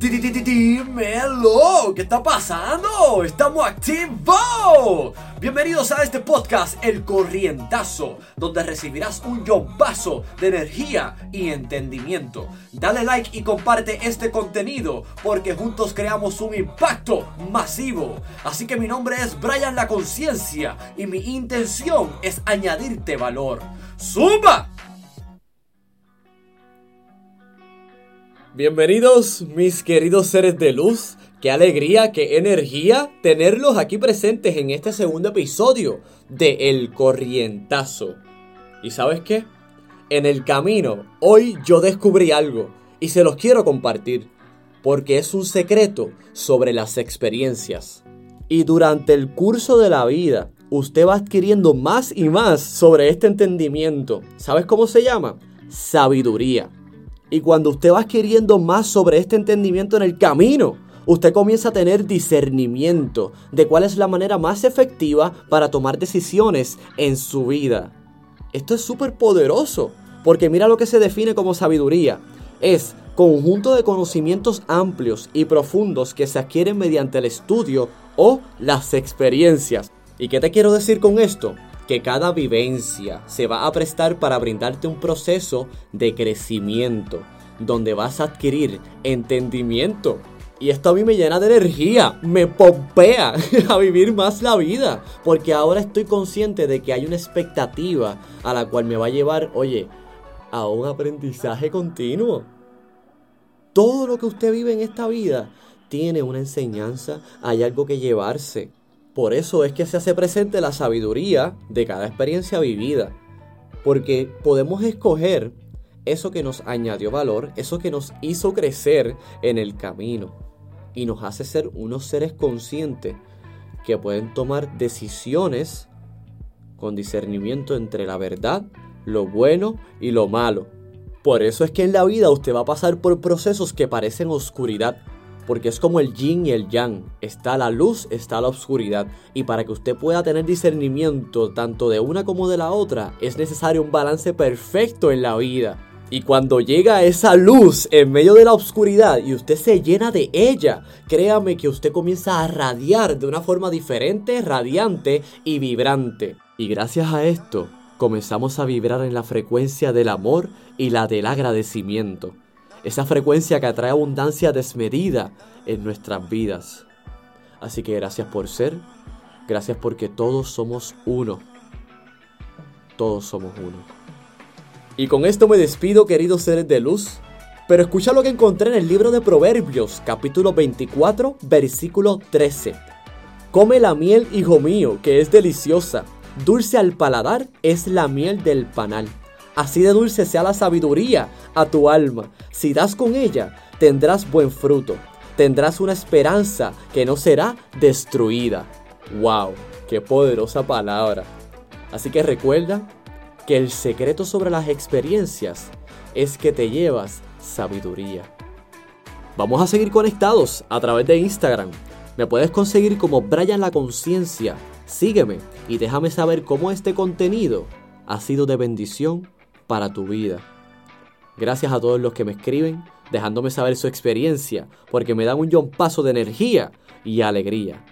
Dímelo, ¿qué está pasando? ¡Estamos activos! Bienvenidos a este podcast, El Corrientazo, donde recibirás un paso de energía y entendimiento. Dale like y comparte este contenido, porque juntos creamos un impacto masivo. Así que mi nombre es Brian La Conciencia y mi intención es añadirte valor. ¡Suba! Bienvenidos mis queridos seres de luz. Qué alegría, qué energía tenerlos aquí presentes en este segundo episodio de El Corrientazo. ¿Y sabes qué? En el camino, hoy yo descubrí algo y se los quiero compartir, porque es un secreto sobre las experiencias. Y durante el curso de la vida, usted va adquiriendo más y más sobre este entendimiento. ¿Sabes cómo se llama? Sabiduría. Y cuando usted va adquiriendo más sobre este entendimiento en el camino, usted comienza a tener discernimiento de cuál es la manera más efectiva para tomar decisiones en su vida. Esto es súper poderoso, porque mira lo que se define como sabiduría. Es conjunto de conocimientos amplios y profundos que se adquieren mediante el estudio o las experiencias. ¿Y qué te quiero decir con esto? Que cada vivencia se va a prestar para brindarte un proceso de crecimiento, donde vas a adquirir entendimiento. Y esto a mí me llena de energía, me pompea a vivir más la vida, porque ahora estoy consciente de que hay una expectativa a la cual me va a llevar, oye, a un aprendizaje continuo. Todo lo que usted vive en esta vida tiene una enseñanza, hay algo que llevarse. Por eso es que se hace presente la sabiduría de cada experiencia vivida. Porque podemos escoger eso que nos añadió valor, eso que nos hizo crecer en el camino. Y nos hace ser unos seres conscientes que pueden tomar decisiones con discernimiento entre la verdad, lo bueno y lo malo. Por eso es que en la vida usted va a pasar por procesos que parecen oscuridad, porque es como el yin y el yang. Está la luz, está la oscuridad. Y para que usted pueda tener discernimiento tanto de una como de la otra, es necesario un balance perfecto en la vida. Y cuando llega esa luz en medio de la oscuridad y usted se llena de ella, créame que usted comienza a radiar de una forma diferente, radiante y vibrante. Y gracias a esto, comenzamos a vibrar en la frecuencia del amor y la del agradecimiento esa frecuencia que atrae abundancia desmedida en nuestras vidas. Así que gracias por ser, gracias porque todos somos uno. Todos somos uno. Y con esto me despido, queridos seres de luz. Pero escucha lo que encontré en el libro de Proverbios, capítulo 24, versículo 13. Come la miel, hijo mío, que es deliciosa. Dulce al paladar es la miel del panal. Así de dulce sea la sabiduría a tu alma. Si das con ella, tendrás buen fruto. Tendrás una esperanza que no será destruida. ¡Wow! ¡Qué poderosa palabra! Así que recuerda que el secreto sobre las experiencias es que te llevas sabiduría. Vamos a seguir conectados a través de Instagram. Me puedes conseguir como Brian la Conciencia. Sígueme y déjame saber cómo este contenido ha sido de bendición para tu vida. Gracias a todos los que me escriben, dejándome saber su experiencia, porque me dan un paso de energía y alegría.